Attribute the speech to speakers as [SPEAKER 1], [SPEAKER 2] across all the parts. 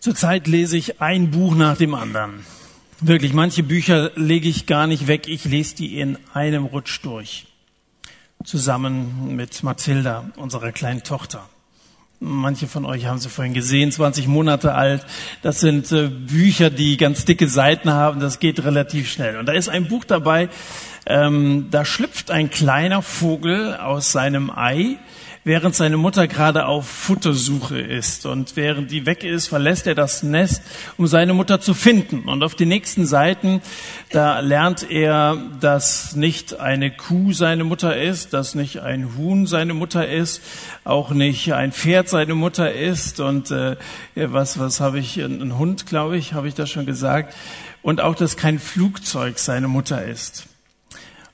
[SPEAKER 1] Zurzeit lese ich ein Buch nach dem anderen. Wirklich, manche Bücher lege ich gar nicht weg, ich lese die in einem Rutsch durch. Zusammen mit Mathilda, unserer kleinen Tochter. Manche von euch haben sie vorhin gesehen, 20 Monate alt. Das sind äh, Bücher, die ganz dicke Seiten haben. Das geht relativ schnell. Und da ist ein Buch dabei, ähm, da schlüpft ein kleiner Vogel aus seinem Ei während seine Mutter gerade auf Futtersuche ist. Und während die weg ist, verlässt er das Nest, um seine Mutter zu finden. Und auf den nächsten Seiten, da lernt er, dass nicht eine Kuh seine Mutter ist, dass nicht ein Huhn seine Mutter ist, auch nicht ein Pferd seine Mutter ist. Und äh, was, was habe ich, ein Hund, glaube ich, habe ich das schon gesagt. Und auch, dass kein Flugzeug seine Mutter ist.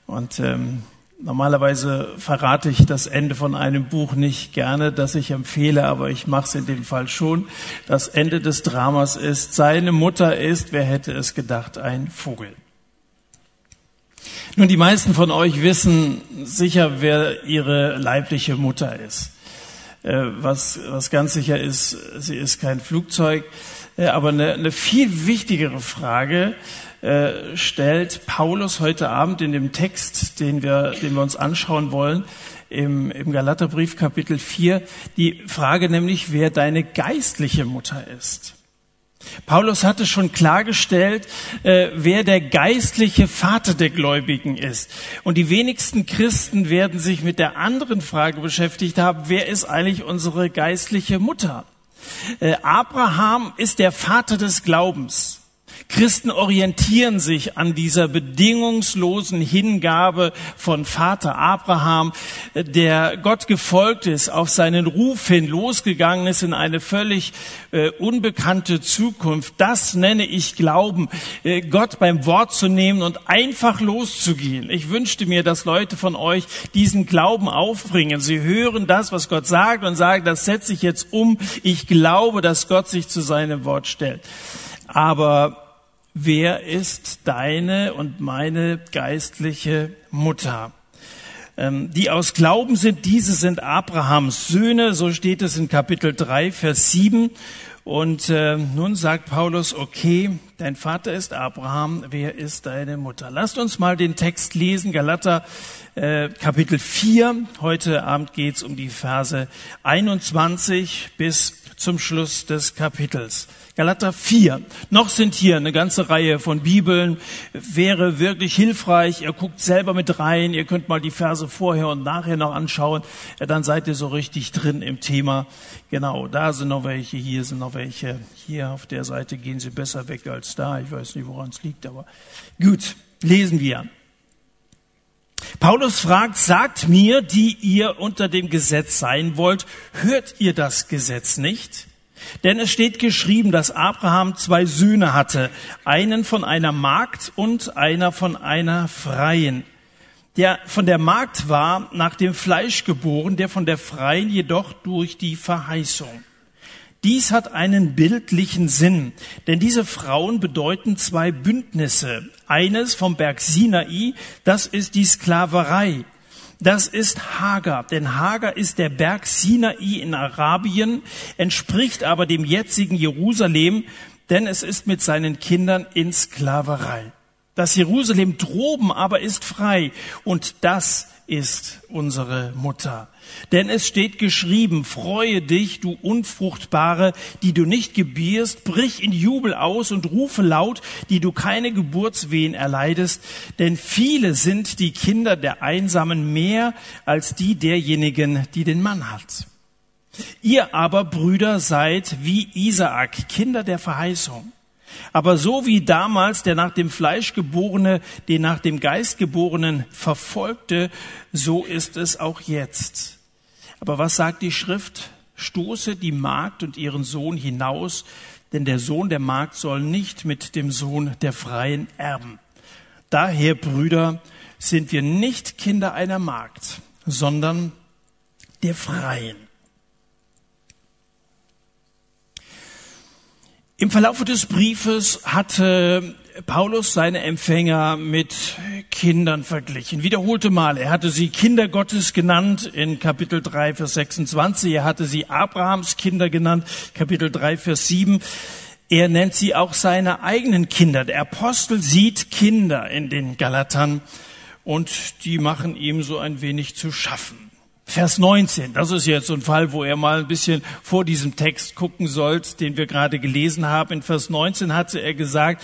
[SPEAKER 1] Und ähm, Normalerweise verrate ich das Ende von einem Buch nicht gerne, das ich empfehle, aber ich mache es in dem Fall schon. Das Ende des Dramas ist, seine Mutter ist, wer hätte es gedacht, ein Vogel. Nun, die meisten von euch wissen sicher, wer ihre leibliche Mutter ist. Äh, was, was ganz sicher ist, sie ist kein Flugzeug. Äh, aber eine, eine viel wichtigere Frage äh, stellt Paulus heute Abend in dem Text, den wir, den wir uns anschauen wollen, im, im Galaterbrief Kapitel 4, die Frage nämlich, wer deine geistliche Mutter ist. Paulus hatte schon klargestellt, äh, wer der geistliche Vater der Gläubigen ist. Und die wenigsten Christen werden sich mit der anderen Frage beschäftigt haben, wer ist eigentlich unsere geistliche Mutter? Äh, Abraham ist der Vater des Glaubens. Christen orientieren sich an dieser bedingungslosen Hingabe von Vater Abraham, der Gott gefolgt ist, auf seinen Ruf hin losgegangen ist in eine völlig äh, unbekannte Zukunft. Das nenne ich Glauben, äh, Gott beim Wort zu nehmen und einfach loszugehen. Ich wünschte mir, dass Leute von euch diesen Glauben aufbringen. Sie hören das, was Gott sagt und sagen, das setze ich jetzt um. Ich glaube, dass Gott sich zu seinem Wort stellt. Aber wer ist deine und meine geistliche Mutter? Ähm, die aus Glauben sind, diese sind Abrahams Söhne, so steht es in Kapitel 3, Vers 7. Und äh, nun sagt Paulus, okay, dein Vater ist Abraham, wer ist deine Mutter? Lasst uns mal den Text lesen, Galater äh, Kapitel 4. Heute Abend geht's um die Verse 21 bis zum Schluss des Kapitels. Galater 4. Noch sind hier eine ganze Reihe von Bibeln. Wäre wirklich hilfreich. Ihr guckt selber mit rein. Ihr könnt mal die Verse vorher und nachher noch anschauen. Dann seid ihr so richtig drin im Thema. Genau, da sind noch welche, hier sind noch welche. Hier auf der Seite gehen sie besser weg als da. Ich weiß nicht, woran es liegt, aber gut. Lesen wir. Paulus fragt, sagt mir, die ihr unter dem Gesetz sein wollt, hört ihr das Gesetz nicht? Denn es steht geschrieben, dass Abraham zwei Söhne hatte, einen von einer Magd und einer von einer Freien. Der von der Magd war nach dem Fleisch geboren, der von der Freien jedoch durch die Verheißung. Dies hat einen bildlichen Sinn, denn diese Frauen bedeuten zwei Bündnisse. Eines vom Berg Sinai, das ist die Sklaverei. Das ist Hagar, denn Hagar ist der Berg Sinai in Arabien, entspricht aber dem jetzigen Jerusalem, denn es ist mit seinen Kindern in Sklaverei. Das Jerusalem droben aber ist frei und das ist unsere Mutter. Denn es steht geschrieben, freue dich, du Unfruchtbare, die du nicht gebierst, brich in Jubel aus und rufe laut, die du keine Geburtswehen erleidest, denn viele sind die Kinder der Einsamen mehr als die derjenigen, die den Mann hat. Ihr aber, Brüder, seid wie Isaak, Kinder der Verheißung. Aber so wie damals der nach dem Fleisch geborene, den nach dem Geist geborenen verfolgte, so ist es auch jetzt. Aber was sagt die Schrift? Stoße die Magd und ihren Sohn hinaus, denn der Sohn der Magd soll nicht mit dem Sohn der Freien erben. Daher, Brüder, sind wir nicht Kinder einer Magd, sondern der Freien. Im Verlauf des Briefes hatte Paulus seine Empfänger mit Kindern verglichen. Wiederholte Mal. Er hatte sie Kinder Gottes genannt in Kapitel 3, Vers 26. Er hatte sie Abrahams Kinder genannt, Kapitel 3, Vers 7. Er nennt sie auch seine eigenen Kinder. Der Apostel sieht Kinder in den Galatern und die machen ihm so ein wenig zu schaffen. Vers 19, das ist jetzt so ein Fall, wo er mal ein bisschen vor diesem Text gucken sollt, den wir gerade gelesen haben. In Vers 19 hatte er gesagt,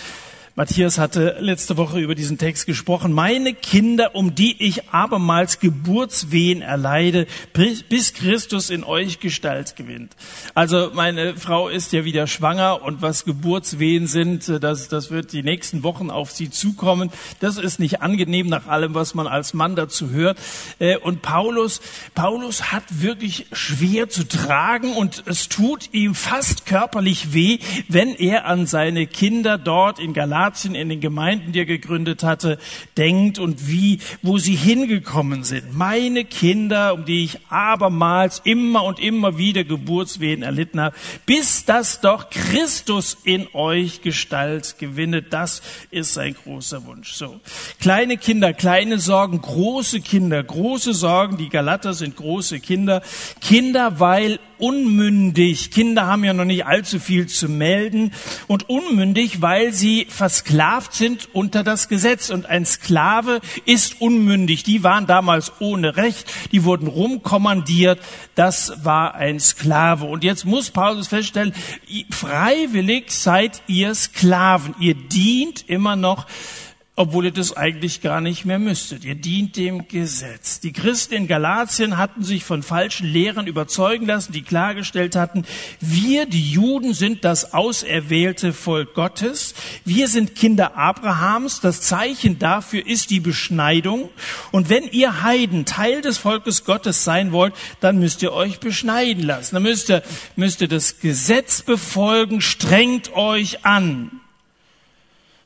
[SPEAKER 1] Matthias hatte letzte Woche über diesen Text gesprochen. Meine Kinder, um die ich abermals Geburtswehen erleide, bis Christus in euch Gestalt gewinnt. Also meine Frau ist ja wieder schwanger und was Geburtswehen sind, das, das wird die nächsten Wochen auf sie zukommen. Das ist nicht angenehm nach allem, was man als Mann dazu hört. Äh, und Paulus, Paulus hat wirklich schwer zu tragen und es tut ihm fast körperlich weh, wenn er an seine Kinder dort in Galatien Galatien, in den Gemeinden, die er gegründet hatte, denkt und wie, wo sie hingekommen sind. Meine Kinder, um die ich abermals immer und immer wieder Geburtswehen erlitten habe, bis das doch Christus in euch Gestalt gewinnet. Das ist sein großer Wunsch. So. Kleine Kinder, kleine Sorgen, große Kinder, große Sorgen. Die Galater sind große Kinder. Kinder, weil unmündig. Kinder haben ja noch nicht allzu viel zu melden und unmündig, weil sie versklavt sind unter das Gesetz. Und ein Sklave ist unmündig. Die waren damals ohne Recht, die wurden rumkommandiert. Das war ein Sklave. Und jetzt muss Paulus feststellen, freiwillig seid ihr Sklaven. Ihr dient immer noch obwohl ihr das eigentlich gar nicht mehr müsstet. Ihr dient dem Gesetz. Die Christen in Galatien hatten sich von falschen Lehrern überzeugen lassen, die klargestellt hatten, wir, die Juden, sind das auserwählte Volk Gottes. Wir sind Kinder Abrahams. Das Zeichen dafür ist die Beschneidung. Und wenn ihr Heiden Teil des Volkes Gottes sein wollt, dann müsst ihr euch beschneiden lassen. Dann müsst ihr, müsst ihr das Gesetz befolgen, strengt euch an.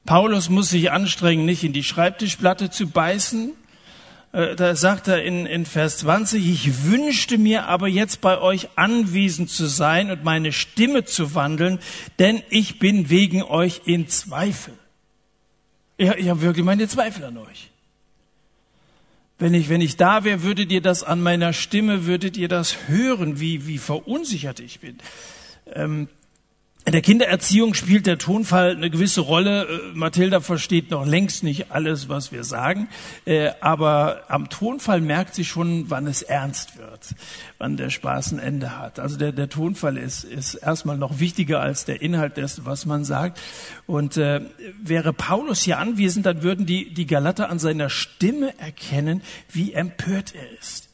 [SPEAKER 1] Paulus muss sich anstrengen, nicht in die Schreibtischplatte zu beißen. Äh, da sagt er in, in Vers 20, ich wünschte mir aber jetzt bei euch anwesend zu sein und meine Stimme zu wandeln, denn ich bin wegen euch in Zweifel. Ich, ich habe wirklich meine Zweifel an euch. Wenn ich, wenn ich da wäre, würdet ihr das an meiner Stimme, würdet ihr das hören, wie, wie verunsichert ich bin. Ähm, in der Kindererziehung spielt der Tonfall eine gewisse Rolle. Äh, Mathilda versteht noch längst nicht alles, was wir sagen, äh, aber am Tonfall merkt sie schon, wann es ernst wird, wann der Spaß ein Ende hat. Also der, der Tonfall ist, ist erstmal noch wichtiger als der Inhalt dessen, was man sagt. Und äh, wäre Paulus hier anwesend, dann würden die, die Galater an seiner Stimme erkennen, wie empört er ist.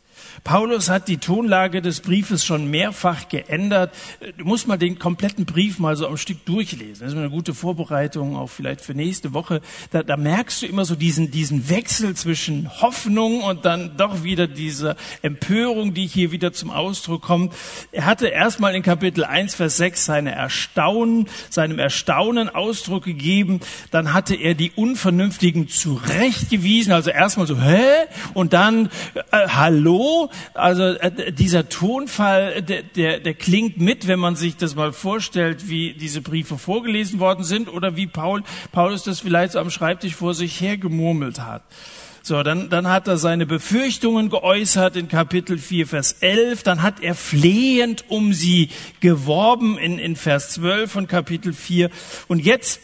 [SPEAKER 1] Paulus hat die Tonlage des Briefes schon mehrfach geändert. Du musst mal den kompletten Brief mal so am Stück durchlesen. Das ist eine gute Vorbereitung auch vielleicht für nächste Woche. Da, da merkst du immer so diesen, diesen Wechsel zwischen Hoffnung und dann doch wieder diese Empörung, die hier wieder zum Ausdruck kommt. Er hatte erstmal in Kapitel 1, Vers 6 seine Erstaunen, seinem Erstaunen Ausdruck gegeben. Dann hatte er die Unvernünftigen zurechtgewiesen. Also erstmal so, hä? Und dann, äh, hallo? Also äh, dieser Tonfall, der, der, der klingt mit, wenn man sich das mal vorstellt, wie diese Briefe vorgelesen worden sind oder wie Paul, Paulus das vielleicht so am Schreibtisch vor sich hergemurmelt hat. So, dann, dann hat er seine Befürchtungen geäußert in Kapitel 4, Vers 11. Dann hat er flehend um sie geworben in, in Vers 12 von Kapitel 4. Und jetzt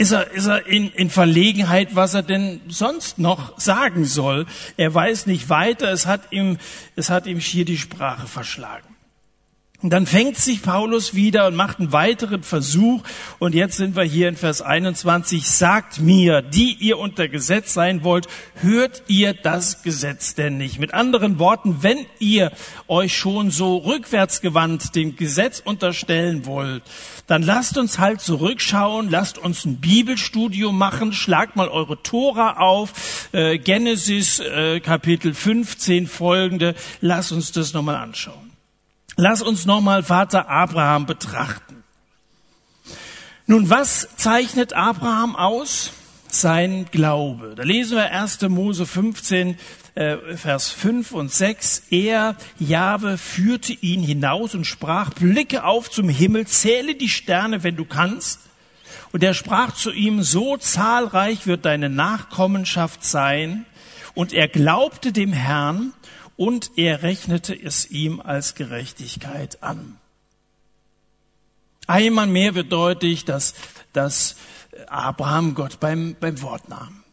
[SPEAKER 1] ist er, ist er in, in Verlegenheit, was er denn sonst noch sagen soll. Er weiß nicht weiter, es hat ihm, es hat ihm schier die Sprache verschlagen. Und dann fängt sich Paulus wieder und macht einen weiteren Versuch. Und jetzt sind wir hier in Vers 21. Sagt mir, die ihr unter Gesetz sein wollt, hört ihr das Gesetz denn nicht? Mit anderen Worten, wenn ihr euch schon so rückwärtsgewandt dem Gesetz unterstellen wollt, dann lasst uns halt zurückschauen, lasst uns ein Bibelstudio machen, schlagt mal eure Tora auf, äh, Genesis äh, Kapitel 15 folgende, lasst uns das nochmal anschauen. Lass uns nochmal Vater Abraham betrachten. Nun, was zeichnet Abraham aus? Sein Glaube. Da lesen wir 1. Mose 15, äh, Vers 5 und 6. Er, Jahwe, führte ihn hinaus und sprach, blicke auf zum Himmel, zähle die Sterne, wenn du kannst, Und er sprach zu ihm, so zahlreich wird deine Nachkommenschaft sein. Und er glaubte dem Herrn und er rechnete es ihm als Gerechtigkeit an. Einmal mehr wird deutlich, dass, dass Abraham Gott beim, beim Wort nahm.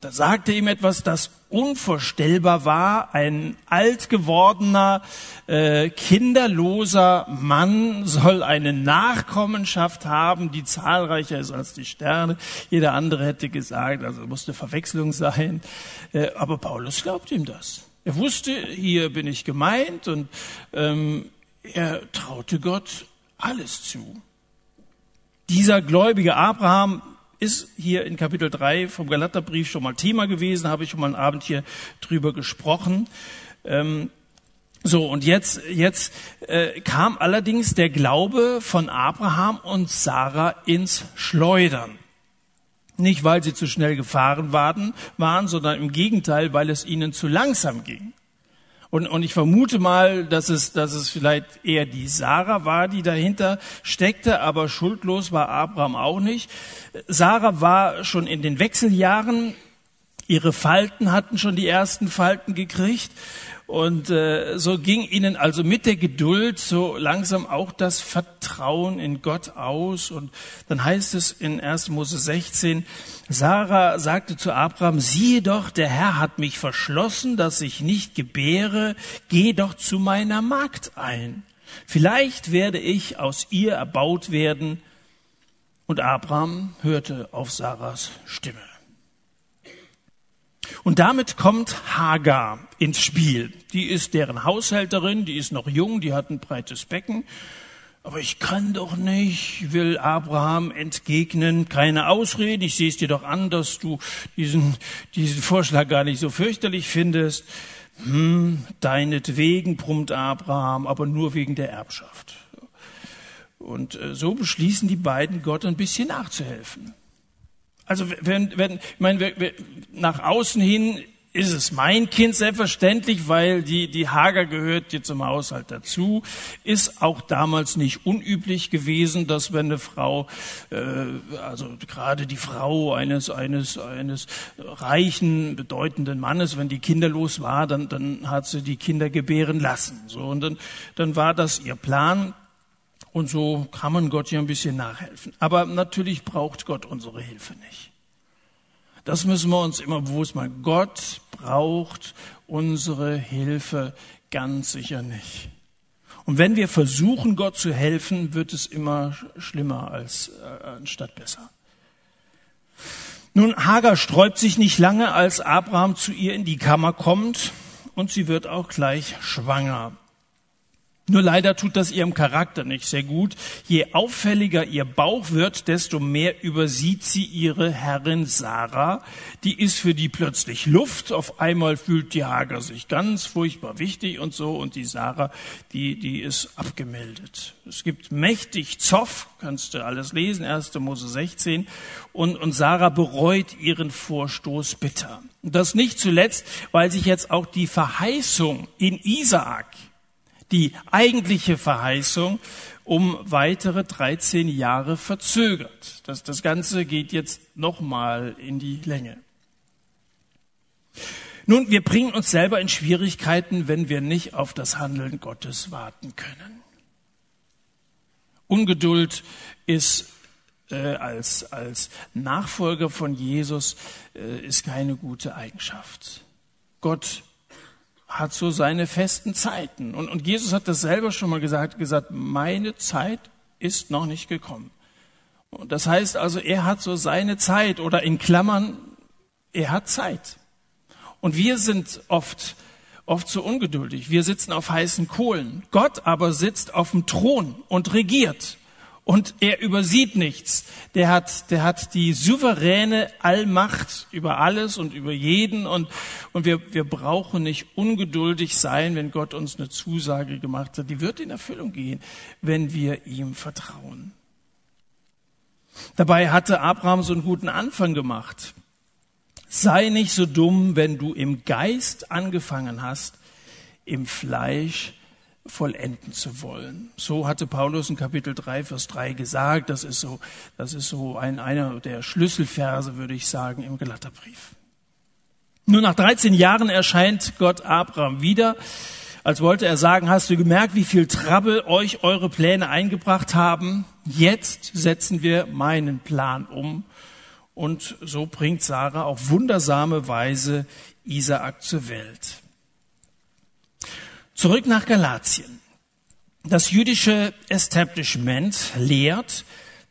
[SPEAKER 1] Da sagte ihm etwas, das unvorstellbar war. Ein alt gewordener, äh, kinderloser Mann soll eine Nachkommenschaft haben, die zahlreicher ist als die Sterne. Jeder andere hätte gesagt, also musste Verwechslung sein. Äh, aber Paulus glaubt ihm das. Er wusste, hier bin ich gemeint und ähm, er traute Gott alles zu. Dieser gläubige Abraham ist hier in Kapitel 3 vom Galaterbrief schon mal Thema gewesen, habe ich schon mal einen Abend hier drüber gesprochen. Ähm, so, und jetzt, jetzt äh, kam allerdings der Glaube von Abraham und Sarah ins Schleudern. Nicht, weil sie zu schnell gefahren waren, waren, sondern im Gegenteil, weil es ihnen zu langsam ging. Und, und ich vermute mal, dass es, dass es vielleicht eher die Sarah war, die dahinter steckte, aber schuldlos war Abraham auch nicht. Sarah war schon in den Wechseljahren, ihre Falten hatten schon die ersten Falten gekriegt. Und äh, so ging ihnen also mit der Geduld so langsam auch das Vertrauen in Gott aus. Und dann heißt es in 1. Mose 16, Sarah sagte zu Abraham, siehe doch, der Herr hat mich verschlossen, dass ich nicht gebäre, geh doch zu meiner Magd ein. Vielleicht werde ich aus ihr erbaut werden. Und Abraham hörte auf Sarahs Stimme. Und damit kommt Hagar ins Spiel. Die ist deren Haushälterin, die ist noch jung, die hat ein breites Becken. Aber ich kann doch nicht, will Abraham entgegnen, keine Ausrede. Ich sehe es dir doch an, dass du diesen, diesen Vorschlag gar nicht so fürchterlich findest. Hm, deinetwegen, brummt Abraham, aber nur wegen der Erbschaft. Und äh, so beschließen die beiden, Gott ein bisschen nachzuhelfen. Also wenn, wenn, ich meine, nach außen hin ist es mein Kind selbstverständlich, weil die, die Hager gehört jetzt zum Haushalt dazu. Ist auch damals nicht unüblich gewesen, dass wenn eine Frau, äh, also gerade die Frau eines, eines, eines reichen, bedeutenden Mannes, wenn die kinderlos war, dann, dann hat sie die Kinder gebären lassen. So, und dann, dann war das ihr Plan. Und so kann man Gott ja ein bisschen nachhelfen. Aber natürlich braucht Gott unsere Hilfe nicht. Das müssen wir uns immer bewusst machen. Gott braucht unsere Hilfe ganz sicher nicht. Und wenn wir versuchen, Gott zu helfen, wird es immer schlimmer als äh, anstatt besser. Nun, Hagar sträubt sich nicht lange, als Abraham zu ihr in die Kammer kommt und sie wird auch gleich schwanger. Nur leider tut das ihrem Charakter nicht sehr gut. Je auffälliger ihr Bauch wird, desto mehr übersieht sie ihre Herrin Sarah. Die ist für die plötzlich Luft. Auf einmal fühlt die Hager sich ganz furchtbar wichtig und so. Und die Sarah, die, die ist abgemeldet. Es gibt mächtig Zoff, kannst du alles lesen, 1. Mose 16. Und, und Sarah bereut ihren Vorstoß bitter. Und das nicht zuletzt, weil sich jetzt auch die Verheißung in Isaak die eigentliche Verheißung um weitere 13 Jahre verzögert. Das, das Ganze geht jetzt nochmal in die Länge. Nun, wir bringen uns selber in Schwierigkeiten, wenn wir nicht auf das Handeln Gottes warten können. Ungeduld ist äh, als, als Nachfolger von Jesus äh, ist keine gute Eigenschaft. Gott hat so seine festen Zeiten. Und, und Jesus hat das selber schon mal gesagt, gesagt, meine Zeit ist noch nicht gekommen. Und das heißt also, er hat so seine Zeit oder in Klammern, er hat Zeit. Und wir sind oft, oft so ungeduldig. Wir sitzen auf heißen Kohlen. Gott aber sitzt auf dem Thron und regiert und er übersieht nichts. Der hat, der hat die souveräne Allmacht über alles und über jeden und, und wir, wir brauchen nicht ungeduldig sein, wenn Gott uns eine Zusage gemacht hat. Die wird in Erfüllung gehen, wenn wir ihm vertrauen. Dabei hatte Abraham so einen guten Anfang gemacht. Sei nicht so dumm, wenn du im Geist angefangen hast, im Fleisch vollenden zu wollen. So hatte Paulus in Kapitel 3, Vers 3 gesagt. Das ist so, das ist so ein, einer der Schlüsselverse, würde ich sagen, im Galaterbrief. Nur nach 13 Jahren erscheint Gott Abraham wieder, als wollte er sagen, hast du gemerkt, wie viel Trouble euch eure Pläne eingebracht haben? Jetzt setzen wir meinen Plan um. Und so bringt Sarah auf wundersame Weise Isaak zur Welt. Zurück nach Galatien. Das jüdische Establishment lehrt,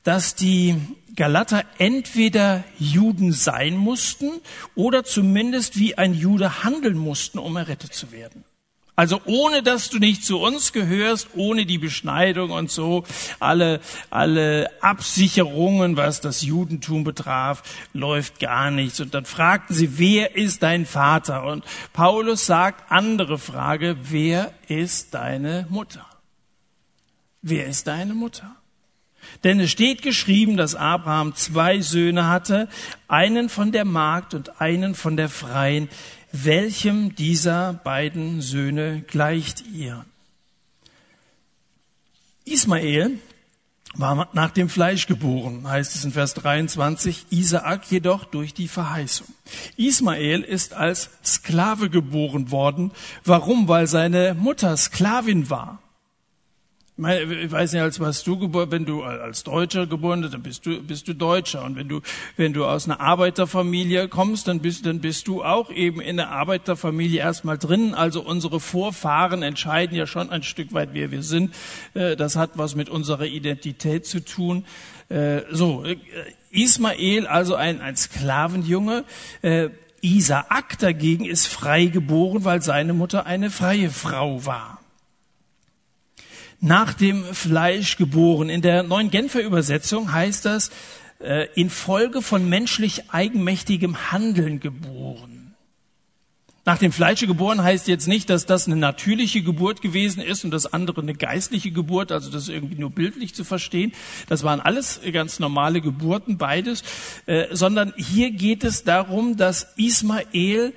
[SPEAKER 1] dass die Galater entweder Juden sein mussten oder zumindest wie ein Jude handeln mussten, um errettet zu werden. Also ohne dass du nicht zu uns gehörst, ohne die Beschneidung und so, alle, alle Absicherungen, was das Judentum betraf, läuft gar nichts. Und dann fragten sie, wer ist dein Vater? Und Paulus sagt, andere Frage, wer ist deine Mutter? Wer ist deine Mutter? Denn es steht geschrieben, dass Abraham zwei Söhne hatte, einen von der Magd und einen von der Freien welchem dieser beiden Söhne gleicht ihr? Ismael war nach dem Fleisch geboren, heißt es in Vers 23, Isaak jedoch durch die Verheißung. Ismael ist als Sklave geboren worden. Warum? Weil seine Mutter Sklavin war. Ich weiß nicht, als was du geboren, wenn du als Deutscher geboren bist, dann bist du, bist du Deutscher. Und wenn du, wenn du aus einer Arbeiterfamilie kommst, dann bist, dann bist du auch eben in der Arbeiterfamilie erstmal drin. Also unsere Vorfahren entscheiden ja schon ein Stück weit, wer wir sind. Äh, das hat was mit unserer Identität zu tun. Äh, so, äh, Ismael, also ein, ein Sklavenjunge. Isaak dagegen ist frei geboren, weil seine Mutter eine freie Frau war nach dem Fleisch geboren. In der neuen Genfer Übersetzung heißt das, äh, infolge von menschlich eigenmächtigem Handeln geboren. Nach dem Fleische geboren heißt jetzt nicht, dass das eine natürliche Geburt gewesen ist und das andere eine geistliche Geburt, also das ist irgendwie nur bildlich zu verstehen. Das waren alles ganz normale Geburten, beides, äh, sondern hier geht es darum, dass Ismael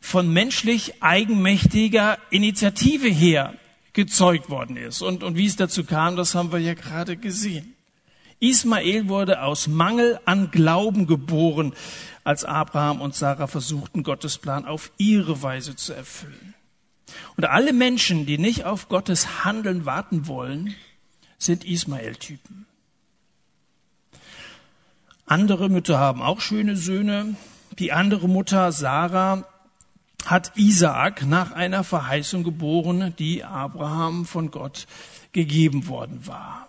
[SPEAKER 1] von menschlich eigenmächtiger Initiative her gezeugt worden ist. Und, und wie es dazu kam, das haben wir ja gerade gesehen. Ismael wurde aus Mangel an Glauben geboren, als Abraham und Sarah versuchten, Gottes Plan auf ihre Weise zu erfüllen. Und alle Menschen, die nicht auf Gottes Handeln warten wollen, sind Ismael-Typen. Andere Mütter haben auch schöne Söhne. Die andere Mutter, Sarah, hat Isaak nach einer Verheißung geboren, die Abraham von Gott gegeben worden war.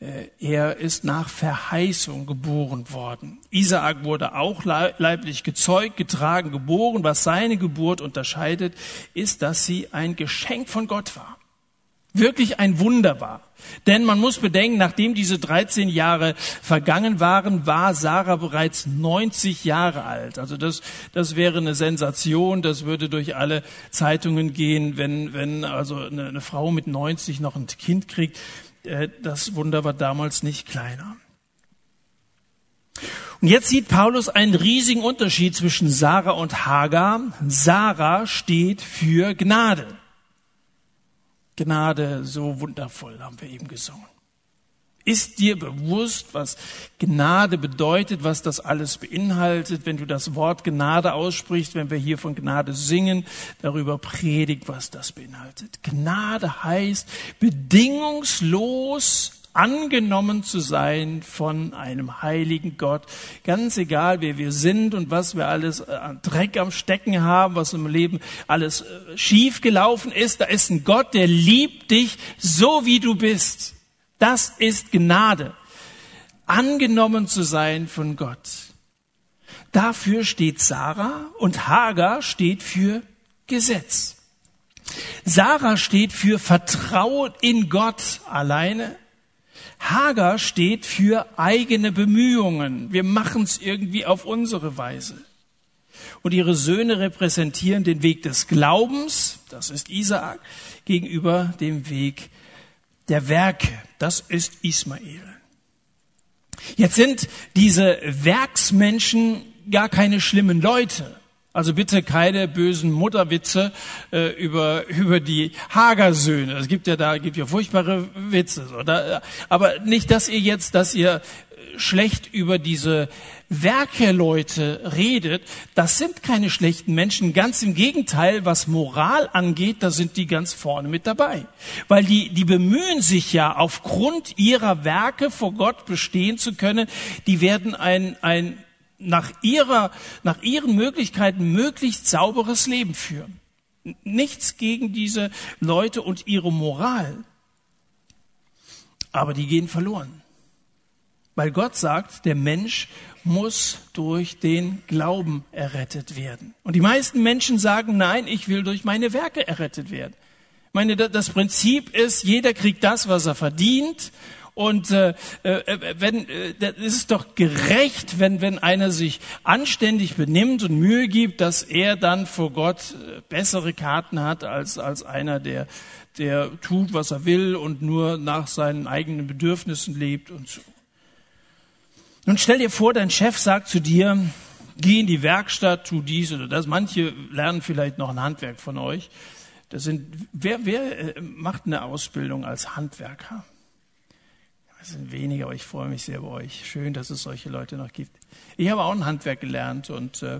[SPEAKER 1] Äh, er ist nach Verheißung geboren worden. Isaak wurde auch leiblich gezeugt, getragen, geboren. Was seine Geburt unterscheidet, ist, dass sie ein Geschenk von Gott war wirklich ein Wunder war. Denn man muss bedenken, nachdem diese 13 Jahre vergangen waren, war Sarah bereits 90 Jahre alt. Also das, das wäre eine Sensation, das würde durch alle Zeitungen gehen, wenn, wenn also eine, eine Frau mit 90 noch ein Kind kriegt. Äh, das Wunder war damals nicht kleiner. Und jetzt sieht Paulus einen riesigen Unterschied zwischen Sarah und Hagar. Sarah steht für Gnade. Gnade so wundervoll, haben wir eben gesungen. Ist dir bewusst, was Gnade bedeutet, was das alles beinhaltet, wenn du das Wort Gnade aussprichst, wenn wir hier von Gnade singen, darüber predigt, was das beinhaltet? Gnade heißt bedingungslos angenommen zu sein von einem heiligen Gott. Ganz egal, wer wir sind und was wir alles äh, an Dreck am Stecken haben, was im Leben alles äh, schief gelaufen ist. Da ist ein Gott, der liebt dich so wie du bist. Das ist Gnade. Angenommen zu sein von Gott. Dafür steht Sarah und Hagar steht für Gesetz. Sarah steht für Vertrauen in Gott alleine Hagar steht für eigene Bemühungen. Wir machen es irgendwie auf unsere Weise. Und ihre Söhne repräsentieren den Weg des Glaubens, das ist Isaak, gegenüber dem Weg der Werke, das ist Ismael. Jetzt sind diese Werksmenschen gar keine schlimmen Leute. Also bitte keine bösen Mutterwitze äh, über über die Hagersöhne. Es gibt ja da gibt ja furchtbare Witze, oder? Aber nicht, dass ihr jetzt, dass ihr schlecht über diese Werkeleute redet. Das sind keine schlechten Menschen. Ganz im Gegenteil, was Moral angeht, da sind die ganz vorne mit dabei, weil die die bemühen sich ja aufgrund ihrer Werke vor Gott bestehen zu können. Die werden ein ein nach ihrer, nach ihren Möglichkeiten möglichst sauberes Leben führen. Nichts gegen diese Leute und ihre Moral. Aber die gehen verloren. Weil Gott sagt, der Mensch muss durch den Glauben errettet werden. Und die meisten Menschen sagen, nein, ich will durch meine Werke errettet werden. Ich meine, das Prinzip ist, jeder kriegt das, was er verdient und äh, äh, wenn äh, es ist doch gerecht, wenn wenn einer sich anständig benimmt und Mühe gibt, dass er dann vor Gott äh, bessere Karten hat als als einer, der der tut, was er will und nur nach seinen eigenen Bedürfnissen lebt und so. Nun stell dir vor, dein Chef sagt zu dir, geh in die Werkstatt, tu dies oder das. Manche lernen vielleicht noch ein Handwerk von euch. Das sind, wer, wer äh, macht eine Ausbildung als Handwerker? Es sind wenige, aber ich freue mich sehr über euch. Schön, dass es solche Leute noch gibt. Ich habe auch ein Handwerk gelernt und äh,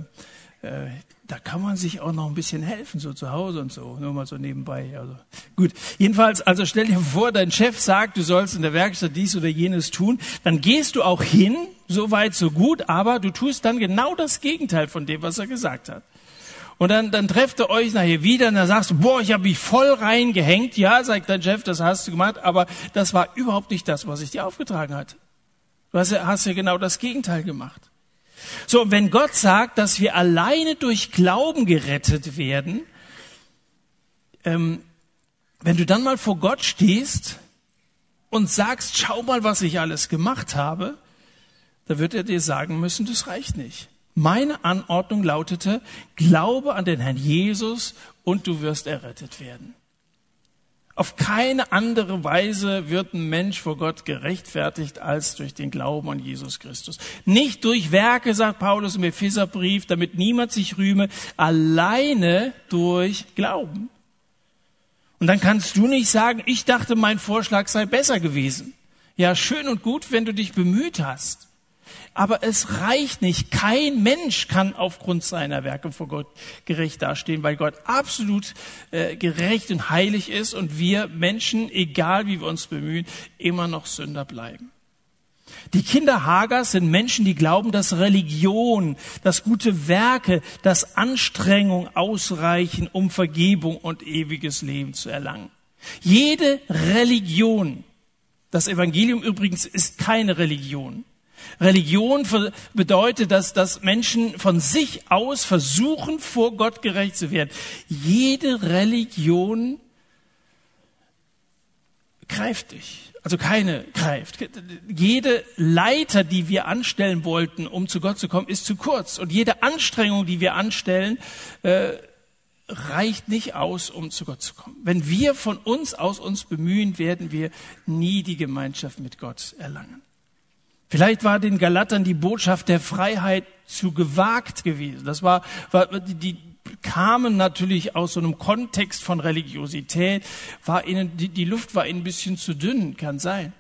[SPEAKER 1] äh, da kann man sich auch noch ein bisschen helfen, so zu Hause und so, nur mal so nebenbei. Also gut. Jedenfalls, also stell dir vor, dein Chef sagt, du sollst in der Werkstatt dies oder jenes tun, dann gehst du auch hin, so weit, so gut, aber du tust dann genau das Gegenteil von dem, was er gesagt hat. Und dann, dann trefft ihr euch nachher wieder und dann sagst du, boah, ich habe mich voll reingehängt. Ja, sagt dein Chef, das hast du gemacht, aber das war überhaupt nicht das, was ich dir aufgetragen hatte. Du hast ja, hast ja genau das Gegenteil gemacht. So, wenn Gott sagt, dass wir alleine durch Glauben gerettet werden, ähm, wenn du dann mal vor Gott stehst und sagst, schau mal, was ich alles gemacht habe, da wird er dir sagen müssen, das reicht nicht. Meine Anordnung lautete, glaube an den Herrn Jesus und du wirst errettet werden. Auf keine andere Weise wird ein Mensch vor Gott gerechtfertigt als durch den Glauben an Jesus Christus. Nicht durch Werke, sagt Paulus im Epheserbrief, damit niemand sich rühme, alleine durch Glauben. Und dann kannst du nicht sagen, ich dachte, mein Vorschlag sei besser gewesen. Ja, schön und gut, wenn du dich bemüht hast. Aber es reicht nicht. Kein Mensch kann aufgrund seiner Werke vor Gott gerecht dastehen, weil Gott absolut äh, gerecht und heilig ist und wir Menschen, egal wie wir uns bemühen, immer noch Sünder bleiben. Die Kinder Hagers sind Menschen, die glauben, dass Religion, dass gute Werke, dass Anstrengung ausreichen, um Vergebung und ewiges Leben zu erlangen. Jede Religion, das Evangelium übrigens ist keine Religion, Religion bedeutet, dass, dass Menschen von sich aus versuchen, vor Gott gerecht zu werden. Jede Religion greift dich. Also keine greift. Jede Leiter, die wir anstellen wollten, um zu Gott zu kommen, ist zu kurz. Und jede Anstrengung, die wir anstellen, äh, reicht nicht aus, um zu Gott zu kommen. Wenn wir von uns aus uns bemühen, werden wir nie die Gemeinschaft mit Gott erlangen. Vielleicht war den Galatern die Botschaft der Freiheit zu gewagt gewesen. Das war, war die, kamen natürlich aus so einem Kontext von Religiosität, war ihnen, die, die Luft war ihnen ein bisschen zu dünn, kann sein.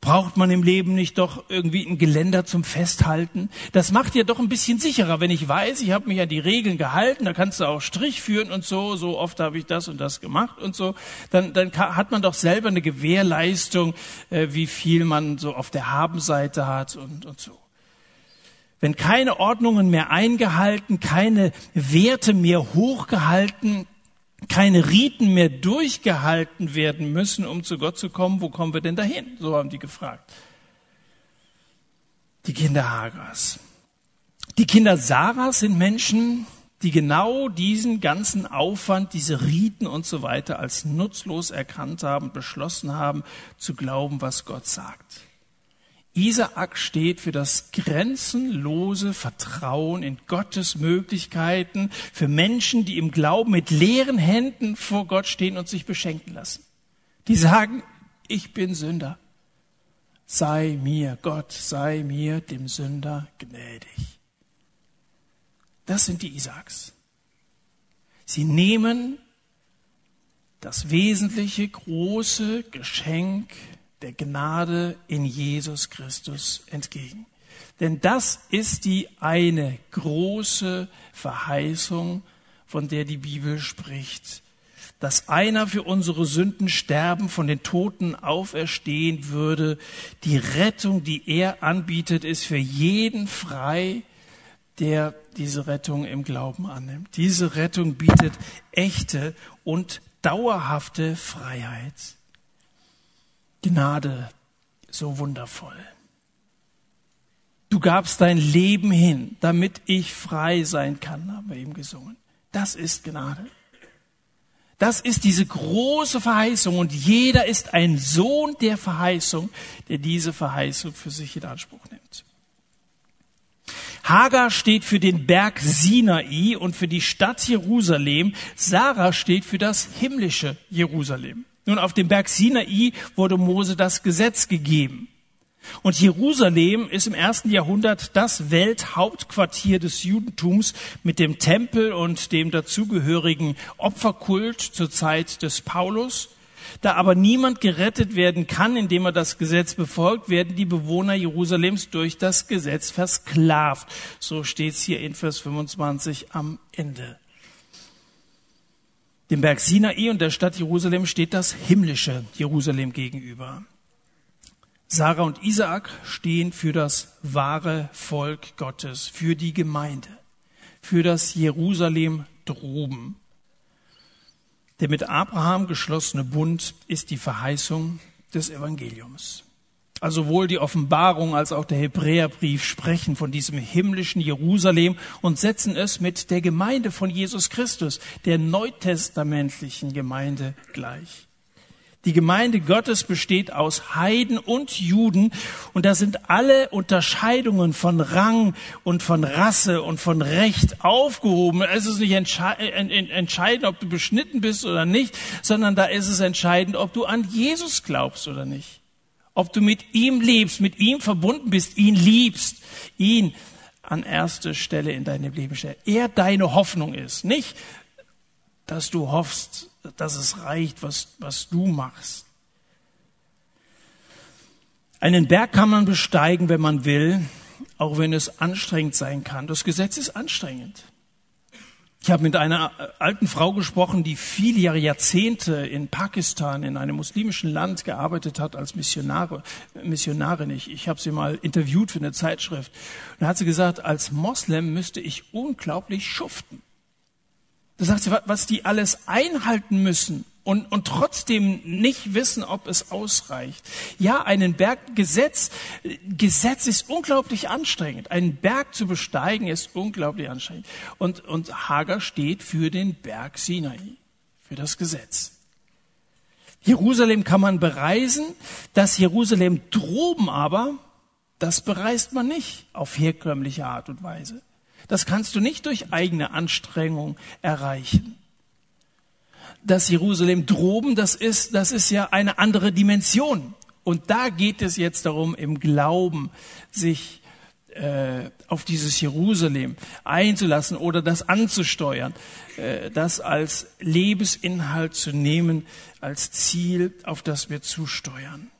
[SPEAKER 1] Braucht man im Leben nicht doch irgendwie ein Geländer zum Festhalten? Das macht ja doch ein bisschen sicherer, wenn ich weiß, ich habe mich an die Regeln gehalten, da kannst du auch Strich führen und so, so oft habe ich das und das gemacht und so, dann, dann hat man doch selber eine Gewährleistung, äh, wie viel man so auf der Habenseite hat und, und so. Wenn keine Ordnungen mehr eingehalten, keine Werte mehr hochgehalten, keine Riten mehr durchgehalten werden müssen, um zu Gott zu kommen, wo kommen wir denn dahin? So haben die gefragt. Die Kinder Hagers. Die Kinder Sarahs sind Menschen, die genau diesen ganzen Aufwand, diese Riten und so weiter als nutzlos erkannt haben, beschlossen haben, zu glauben, was Gott sagt. Isaak steht für das grenzenlose Vertrauen in Gottes Möglichkeiten für Menschen, die im Glauben mit leeren Händen vor Gott stehen und sich beschenken lassen. Die sagen, ich bin Sünder. Sei mir, Gott, sei mir, dem Sünder, gnädig. Das sind die Isaaks. Sie nehmen das wesentliche, große Geschenk der Gnade in Jesus Christus entgegen. Denn das ist die eine große Verheißung, von der die Bibel spricht. Dass einer für unsere Sünden sterben, von den Toten auferstehen würde. Die Rettung, die er anbietet, ist für jeden frei, der diese Rettung im Glauben annimmt. Diese Rettung bietet echte und dauerhafte Freiheit. Gnade so wundervoll. Du gabst dein Leben hin, damit ich frei sein kann, haben wir eben gesungen. Das ist Gnade. Das ist diese große Verheißung und jeder ist ein Sohn der Verheißung, der diese Verheißung für sich in Anspruch nimmt. Hagar steht für den Berg Sinai und für die Stadt Jerusalem. Sarah steht für das himmlische Jerusalem. Nun, auf dem Berg Sinai wurde Mose das Gesetz gegeben. Und Jerusalem ist im ersten Jahrhundert das Welthauptquartier des Judentums mit dem Tempel und dem dazugehörigen Opferkult zur Zeit des Paulus. Da aber niemand gerettet werden kann, indem er das Gesetz befolgt, werden die Bewohner Jerusalems durch das Gesetz versklavt. So steht es hier in Vers 25 am Ende. Dem Berg Sinai und der Stadt Jerusalem steht das himmlische Jerusalem gegenüber. Sarah und Isaak stehen für das wahre Volk Gottes, für die Gemeinde, für das Jerusalem droben. Der mit Abraham geschlossene Bund ist die Verheißung des Evangeliums. Also sowohl die Offenbarung als auch der Hebräerbrief sprechen von diesem himmlischen Jerusalem und setzen es mit der Gemeinde von Jesus Christus, der neutestamentlichen Gemeinde gleich. Die Gemeinde Gottes besteht aus Heiden und Juden und da sind alle Unterscheidungen von Rang und von Rasse und von Recht aufgehoben. Es ist nicht entscheidend, ob du beschnitten bist oder nicht, sondern da ist es entscheidend, ob du an Jesus glaubst oder nicht. Ob du mit ihm lebst, mit ihm verbunden bist, ihn liebst, ihn an erste Stelle in deinem Leben stellst. Er deine Hoffnung ist. Nicht, dass du hoffst, dass es reicht, was, was du machst. Einen Berg kann man besteigen, wenn man will, auch wenn es anstrengend sein kann. Das Gesetz ist anstrengend. Ich habe mit einer alten Frau gesprochen, die viele Jahre, Jahrzehnte in Pakistan, in einem muslimischen Land gearbeitet hat als Missionare, Missionarin. Ich, ich habe sie mal interviewt für eine Zeitschrift. Und da hat sie gesagt, als Moslem müsste ich unglaublich schuften. Da sagt sie, was die alles einhalten müssen und, und trotzdem nicht wissen, ob es ausreicht. Ja, einen Berg, Gesetz, Gesetz ist unglaublich anstrengend. Einen Berg zu besteigen ist unglaublich anstrengend. Und, und Hager steht für den Berg Sinai, für das Gesetz. Jerusalem kann man bereisen, das Jerusalem droben aber, das bereist man nicht auf herkömmliche Art und Weise. Das kannst du nicht durch eigene Anstrengung erreichen. Das Jerusalem droben, das ist, das ist ja eine andere Dimension. Und da geht es jetzt darum, im Glauben sich äh, auf dieses Jerusalem einzulassen oder das anzusteuern, äh, das als Lebensinhalt zu nehmen, als Ziel, auf das wir zusteuern.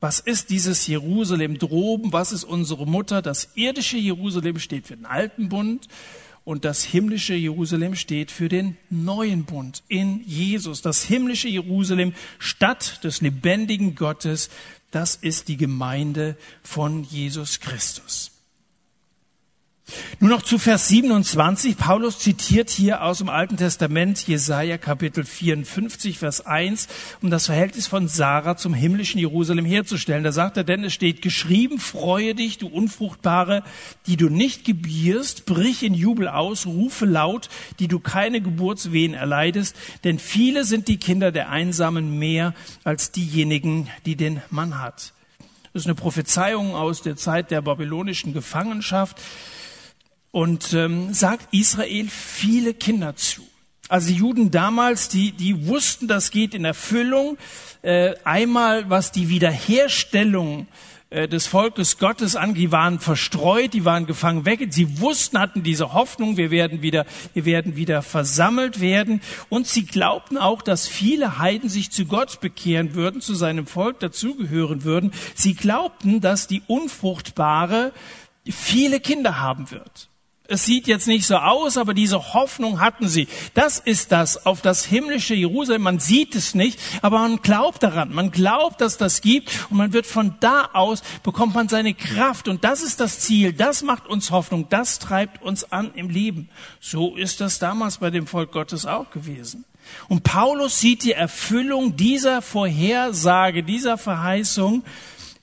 [SPEAKER 1] Was ist dieses Jerusalem droben? Was ist unsere Mutter? Das irdische Jerusalem steht für den alten Bund und das himmlische Jerusalem steht für den neuen Bund in Jesus. Das himmlische Jerusalem, Stadt des lebendigen Gottes, das ist die Gemeinde von Jesus Christus. Nur noch zu Vers 27. Paulus zitiert hier aus dem Alten Testament Jesaja Kapitel 54, Vers 1, um das Verhältnis von Sarah zum himmlischen Jerusalem herzustellen. Da sagt er, denn es steht geschrieben, freue dich, du Unfruchtbare, die du nicht gebierst, brich in Jubel aus, rufe laut, die du keine Geburtswehen erleidest, denn viele sind die Kinder der Einsamen mehr als diejenigen, die den Mann hat. Das ist eine Prophezeiung aus der Zeit der babylonischen Gefangenschaft und ähm, sagt Israel viele Kinder zu. Also die Juden damals, die, die wussten, das geht in Erfüllung. Äh, einmal, was die Wiederherstellung äh, des Volkes Gottes an, die waren verstreut, die waren gefangen weg. Sie wussten, hatten diese Hoffnung, wir werden wieder, wir werden wieder versammelt werden. Und sie glaubten auch, dass viele Heiden sich zu Gott bekehren würden, zu seinem Volk dazugehören würden. Sie glaubten, dass die Unfruchtbare viele Kinder haben wird. Es sieht jetzt nicht so aus, aber diese Hoffnung hatten sie. Das ist das auf das himmlische Jerusalem. Man sieht es nicht, aber man glaubt daran. Man glaubt, dass das gibt und man wird von da aus bekommt man seine Kraft und das ist das Ziel. Das macht uns Hoffnung. Das treibt uns an im Leben. So ist das damals bei dem Volk Gottes auch gewesen. Und Paulus sieht die Erfüllung dieser Vorhersage, dieser Verheißung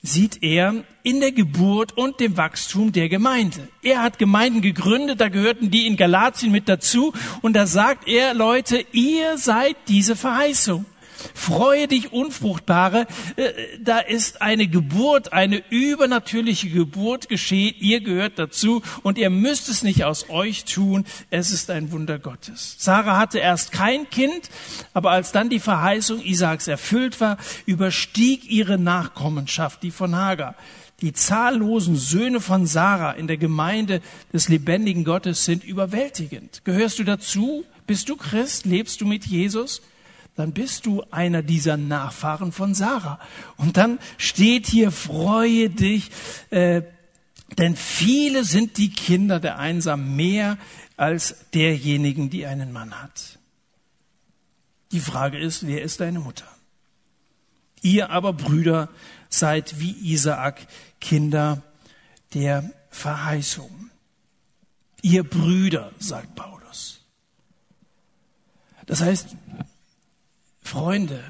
[SPEAKER 1] sieht er in der Geburt und dem Wachstum der Gemeinde. Er hat Gemeinden gegründet, da gehörten die in Galatien mit dazu und da sagt er, Leute, ihr seid diese Verheißung. Freue dich, Unfruchtbare. Äh, da ist eine Geburt, eine übernatürliche Geburt geschehen. Ihr gehört dazu und ihr müsst es nicht aus euch tun. Es ist ein Wunder Gottes. Sarah hatte erst kein Kind, aber als dann die Verheißung Isaaks erfüllt war, überstieg ihre Nachkommenschaft, die von Hagar. Die zahllosen Söhne von Sarah in der Gemeinde des lebendigen Gottes sind überwältigend. Gehörst du dazu? Bist du Christ? Lebst du mit Jesus? Dann bist du einer dieser Nachfahren von Sarah. Und dann steht hier, freue dich, äh, denn viele sind die Kinder der Einsam mehr als derjenigen, die einen Mann hat. Die Frage ist, wer ist deine Mutter? Ihr aber Brüder seid wie Isaak Kinder der Verheißung. Ihr Brüder, sagt Paulus. Das heißt, Freunde,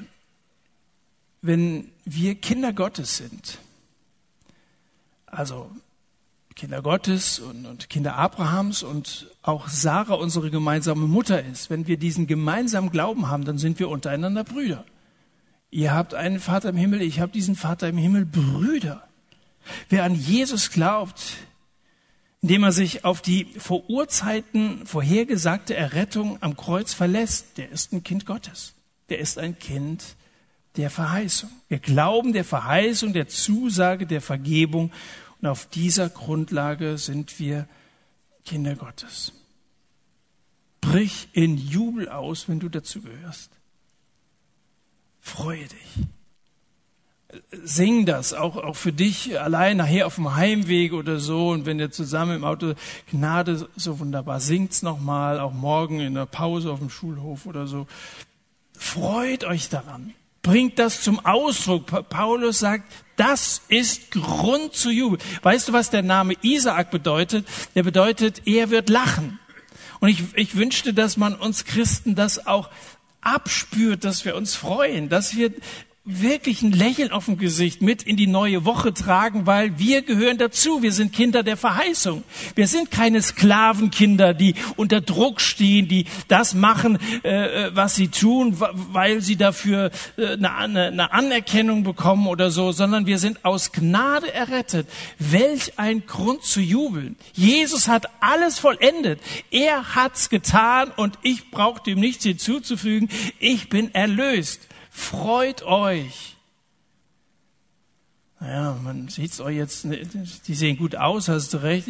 [SPEAKER 1] wenn wir Kinder Gottes sind, also Kinder Gottes und, und, Kinder Abrahams und auch Sarah unsere gemeinsame Mutter ist, wenn wir diesen gemeinsamen Glauben haben, dann sind wir untereinander Brüder. Ihr habt einen Vater im Himmel, ich habe diesen Vater im Himmel, Brüder. Wer an Jesus glaubt, indem er sich auf die vor Urzeiten vorhergesagte Errettung am Kreuz verlässt, der ist ein Kind Gottes der ist ein Kind der Verheißung. Wir glauben der Verheißung, der Zusage, der Vergebung und auf dieser Grundlage sind wir Kinder Gottes. Brich in Jubel aus, wenn du dazu gehörst. Freue dich. Sing das auch, auch für dich allein nachher auf dem Heimweg oder so und wenn ihr zusammen im Auto Gnade so wunderbar singt's nochmal, auch morgen in der Pause auf dem Schulhof oder so. Freut euch daran. Bringt das zum Ausdruck. Paulus sagt, das ist Grund zu jubeln. Weißt du, was der Name Isaak bedeutet? Der bedeutet, er wird lachen. Und ich, ich wünschte, dass man uns Christen das auch abspürt, dass wir uns freuen, dass wir wirklich ein Lächeln auf dem Gesicht mit in die neue Woche tragen, weil wir gehören dazu. Wir sind Kinder der Verheißung. Wir sind keine Sklavenkinder, die unter Druck stehen, die das machen, äh, äh was sie tun, weil sie dafür äh, eine, eine Anerkennung bekommen oder so, sondern wir sind aus Gnade errettet. Welch ein Grund zu jubeln. Jesus hat alles vollendet. Er hat's getan und ich brauche dem nichts hinzuzufügen. Ich bin erlöst. Freut euch. Naja, man sieht's euch jetzt, die sehen gut aus, hast du recht,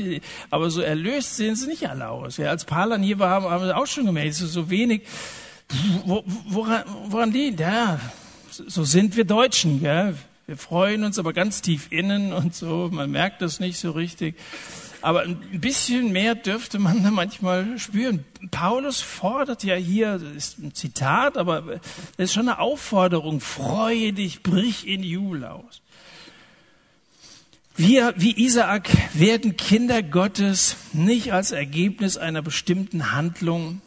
[SPEAKER 1] aber so erlöst sehen sie nicht alle aus. Ja, als Palan hier war, haben, haben wir auch schon gemerkt, es ist so wenig. Woran, woran liegt? Ja, so sind wir Deutschen, gell? Wir freuen uns aber ganz tief innen und so, man merkt das nicht so richtig. Aber ein bisschen mehr dürfte man da manchmal spüren. Paulus fordert ja hier, das ist ein Zitat, aber es ist schon eine Aufforderung, freue dich, brich in Jubel aus. Wir, wie Isaak, werden Kinder Gottes nicht als Ergebnis einer bestimmten Handlung.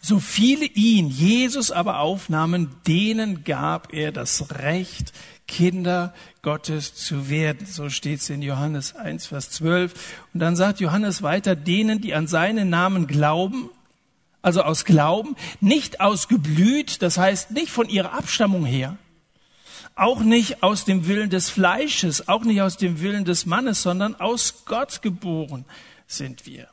[SPEAKER 1] So viele ihn, Jesus aber aufnahmen, denen gab er das Recht, Kinder Gottes zu werden. So steht es in Johannes 1, Vers 12. Und dann sagt Johannes weiter, denen, die an seinen Namen glauben, also aus Glauben, nicht aus Geblüt, das heißt nicht von ihrer Abstammung her, auch nicht aus dem Willen des Fleisches, auch nicht aus dem Willen des Mannes, sondern aus Gott geboren sind wir.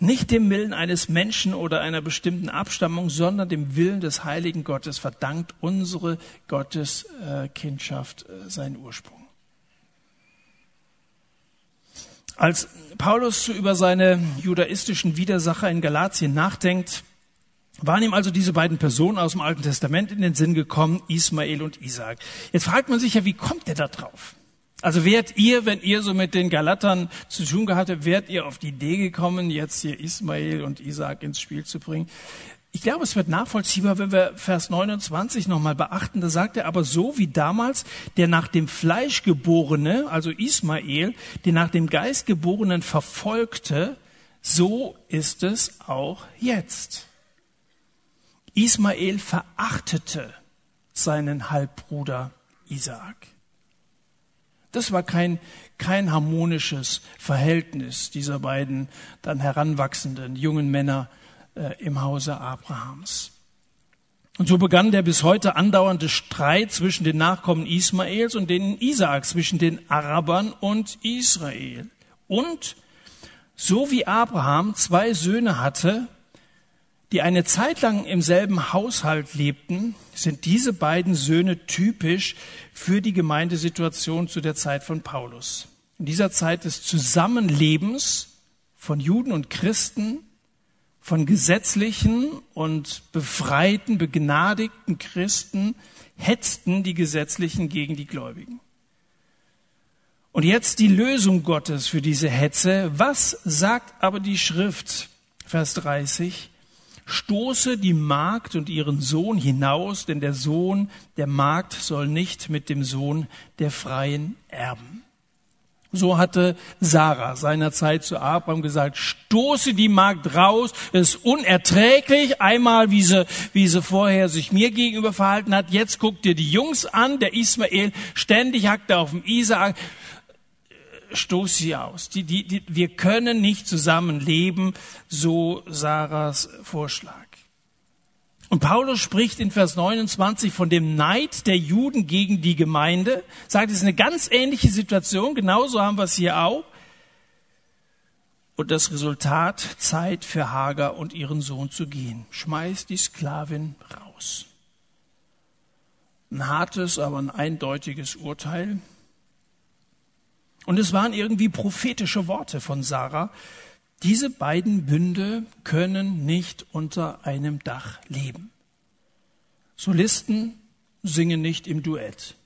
[SPEAKER 1] Nicht dem Willen eines Menschen oder einer bestimmten Abstammung, sondern dem Willen des heiligen Gottes verdankt unsere Gotteskindschaft äh, seinen Ursprung. Als Paulus über seine judaistischen Widersacher in Galatien nachdenkt, waren ihm also diese beiden Personen aus dem Alten Testament in den Sinn gekommen, Ismael und Isaac. Jetzt fragt man sich ja, wie kommt der da drauf? Also wärt ihr, wenn ihr so mit den Galatern zu tun gehabt habt, wärt ihr auf die Idee gekommen, jetzt hier Ismael und Isaac ins Spiel zu bringen? Ich glaube, es wird nachvollziehbar, wenn wir Vers 29 nochmal beachten. Da sagt er aber so wie damals der nach dem Fleisch geborene, also Ismael, den nach dem Geist geborenen verfolgte, so ist es auch jetzt. Ismael verachtete seinen Halbbruder Isaac. Das war kein, kein harmonisches Verhältnis dieser beiden dann heranwachsenden jungen Männer äh, im Hause Abrahams. Und so begann der bis heute andauernde Streit zwischen den Nachkommen Ismaels und denen Isaaks, zwischen den Arabern und Israel. Und so wie Abraham zwei Söhne hatte, die eine Zeit lang im selben Haushalt lebten, sind diese beiden Söhne typisch für die Gemeindesituation zu der Zeit von Paulus. In dieser Zeit des Zusammenlebens von Juden und Christen von gesetzlichen und befreiten, begnadigten Christen hetzten die Gesetzlichen gegen die Gläubigen. Und jetzt die Lösung Gottes für diese Hetze. Was sagt aber die Schrift? Vers 30. Stoße die Magd und ihren Sohn hinaus, denn der Sohn der Magd soll nicht mit dem Sohn der Freien erben. So hatte Sarah seinerzeit zu Abraham gesagt, stoße die Magd raus, es ist unerträglich, einmal wie sie, wie sie vorher sich mir gegenüber verhalten hat, jetzt guck dir die Jungs an, der Ismael, ständig hackt auf dem Isaak, stoß sie aus. Die, die, die, wir können nicht zusammen leben, so Sarahs Vorschlag. Und Paulus spricht in Vers 29 von dem Neid der Juden gegen die Gemeinde, sagt, es ist eine ganz ähnliche Situation, genauso haben wir es hier auch. Und das Resultat, Zeit für Hagar und ihren Sohn zu gehen. Schmeißt die Sklavin raus. Ein hartes, aber ein eindeutiges Urteil. Und es waren irgendwie prophetische Worte von Sarah, diese beiden Bünde können nicht unter einem Dach leben. Solisten singen nicht im Duett.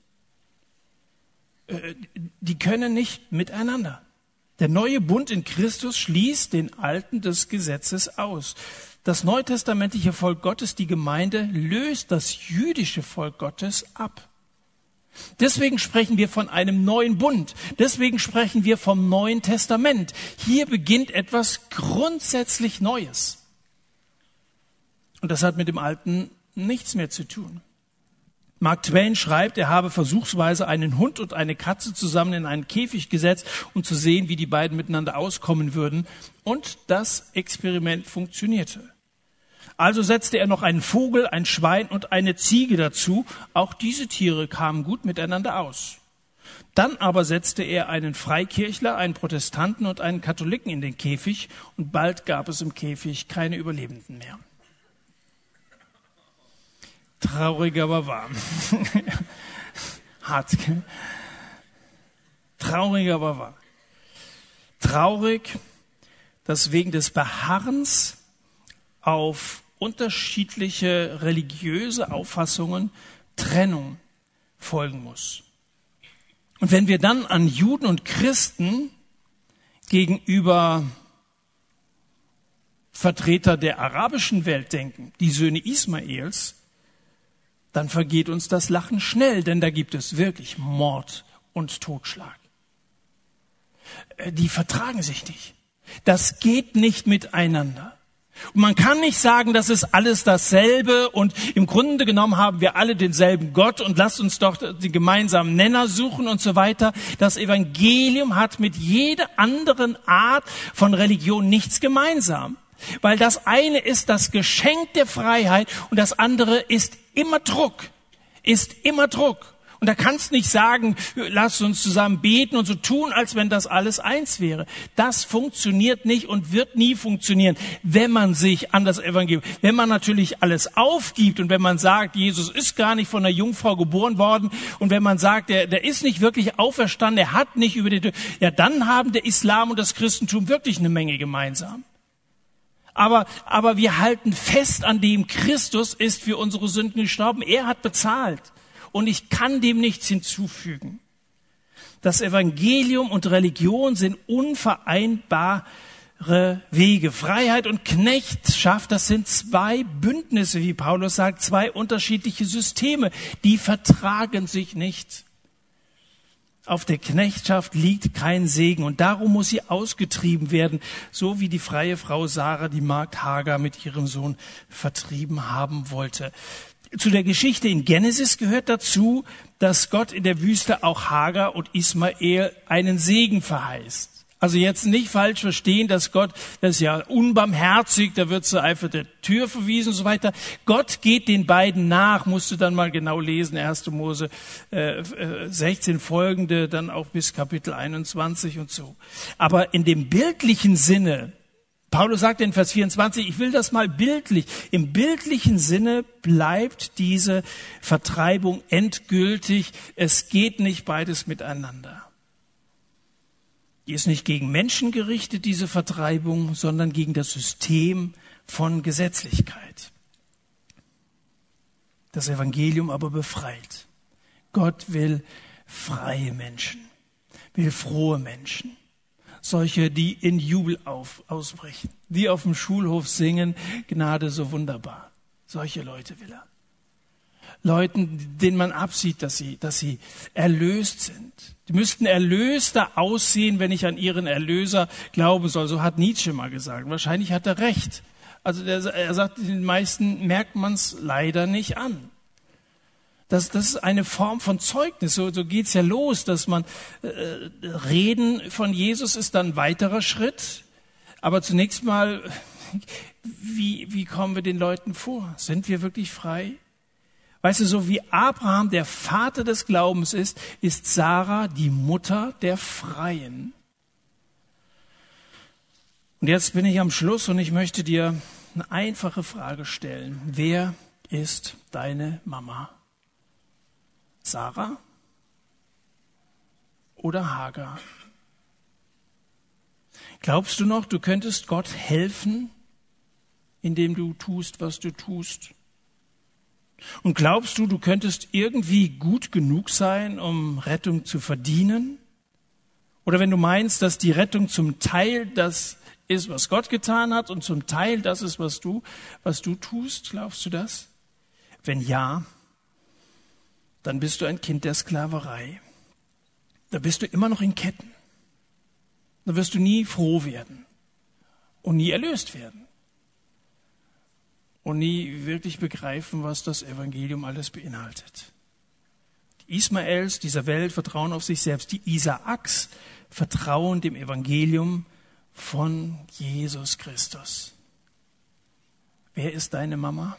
[SPEAKER 1] Äh, die können nicht miteinander. Der neue Bund in Christus schließt den alten des Gesetzes aus. Das neutestamentliche Volk Gottes, die Gemeinde, löst das jüdische Volk Gottes ab. Deswegen sprechen wir von einem neuen Bund. Deswegen sprechen wir vom Neuen Testament. Hier beginnt etwas grundsätzlich Neues. Und das hat mit dem Alten nichts mehr zu tun. Mark Twain schreibt, er habe versuchsweise einen Hund und eine Katze zusammen in einen Käfig gesetzt, um zu sehen, wie die beiden miteinander auskommen würden. Und das Experiment funktionierte. Also setzte er noch einen Vogel, ein Schwein und eine Ziege dazu. Auch diese Tiere kamen gut miteinander aus. Dann aber setzte er einen Freikirchler, einen Protestanten und einen Katholiken in den Käfig und bald gab es im Käfig keine Überlebenden mehr. Traurig, aber warm. Hart. Traurig, aber wahr. Traurig, dass wegen des Beharrens auf unterschiedliche religiöse Auffassungen Trennung folgen muss. Und wenn wir dann an Juden und Christen gegenüber Vertreter der arabischen Welt denken, die Söhne Ismaels, dann vergeht uns das Lachen schnell, denn da gibt es wirklich Mord und Totschlag. Äh, die vertragen sich nicht. Das geht nicht miteinander. Und man kann nicht sagen, das ist alles dasselbe und im Grunde genommen haben wir alle denselben Gott und lasst uns doch die gemeinsamen Nenner suchen und so weiter. Das Evangelium hat mit jeder anderen Art von Religion nichts gemeinsam. Weil das eine ist das Geschenk der Freiheit und das andere ist immer Druck, ist immer Druck. Und da kannst nicht sagen, lass uns zusammen beten und so tun, als wenn das alles eins wäre. Das funktioniert nicht und wird nie funktionieren, wenn man sich an das Evangelium, wenn man natürlich alles aufgibt und wenn man sagt, Jesus ist gar nicht von einer Jungfrau geboren worden und wenn man sagt, der, der ist nicht wirklich auferstanden, er hat nicht über die, ja, dann haben der Islam und das Christentum wirklich eine Menge gemeinsam. Aber, aber wir halten fest an dem Christus ist für unsere Sünden gestorben. Er hat bezahlt und ich kann dem nichts hinzufügen. Das Evangelium und Religion sind unvereinbare Wege. Freiheit und Knechtschaft, das sind zwei Bündnisse, wie Paulus sagt, zwei unterschiedliche Systeme, die vertragen sich nicht. Auf der Knechtschaft liegt kein Segen und darum muss sie ausgetrieben werden, so wie die freie Frau Sarah die Magd Hagar mit ihrem Sohn vertrieben haben wollte zu der Geschichte in Genesis gehört dazu, dass Gott in der Wüste auch Hagar und Ismael einen Segen verheißt. Also jetzt nicht falsch verstehen, dass Gott, das ist ja unbarmherzig, da wird so einfach der Tür verwiesen und so weiter. Gott geht den beiden nach, musst du dann mal genau lesen, 1. Mose äh, 16 äh, folgende, dann auch bis Kapitel 21 und so. Aber in dem bildlichen Sinne Paulus sagt in Vers 24, ich will das mal bildlich. Im bildlichen Sinne bleibt diese Vertreibung endgültig. Es geht nicht beides miteinander. Die ist nicht gegen Menschen gerichtet, diese Vertreibung, sondern gegen das System von Gesetzlichkeit. Das Evangelium aber befreit. Gott will freie Menschen, will frohe Menschen solche, die in Jubel auf, ausbrechen, die auf dem Schulhof singen, Gnade so wunderbar. Solche Leute will er. Leuten, denen man absieht, dass sie, dass sie erlöst sind. Die müssten erlöster aussehen, wenn ich an ihren Erlöser glauben soll. So hat Nietzsche mal gesagt. Wahrscheinlich hat er recht. Also er sagt, den meisten merkt man es leider nicht an. Das, das ist eine Form von Zeugnis. So, so geht's ja los, dass man äh, reden von Jesus ist dann ein weiterer Schritt. Aber zunächst mal, wie, wie kommen wir den Leuten vor? Sind wir wirklich frei? Weißt du, so wie Abraham der Vater des Glaubens ist, ist Sarah die Mutter der Freien. Und jetzt bin ich am Schluss und ich möchte dir eine einfache Frage stellen. Wer ist deine Mama? Sarah oder Hagar? Glaubst du noch, du könntest Gott helfen, indem du tust, was du tust? Und glaubst du, du könntest irgendwie gut genug sein, um Rettung zu verdienen? Oder wenn du meinst, dass die Rettung zum Teil das ist, was Gott getan hat und zum Teil das ist, was du, was du tust, glaubst du das? Wenn ja, dann bist du ein Kind der Sklaverei. Da bist du immer noch in Ketten. Da wirst du nie froh werden und nie erlöst werden und nie wirklich begreifen, was das Evangelium alles beinhaltet. Die Ismaels dieser Welt vertrauen auf sich selbst. Die Isaaks vertrauen dem Evangelium von Jesus Christus. Wer ist deine Mama?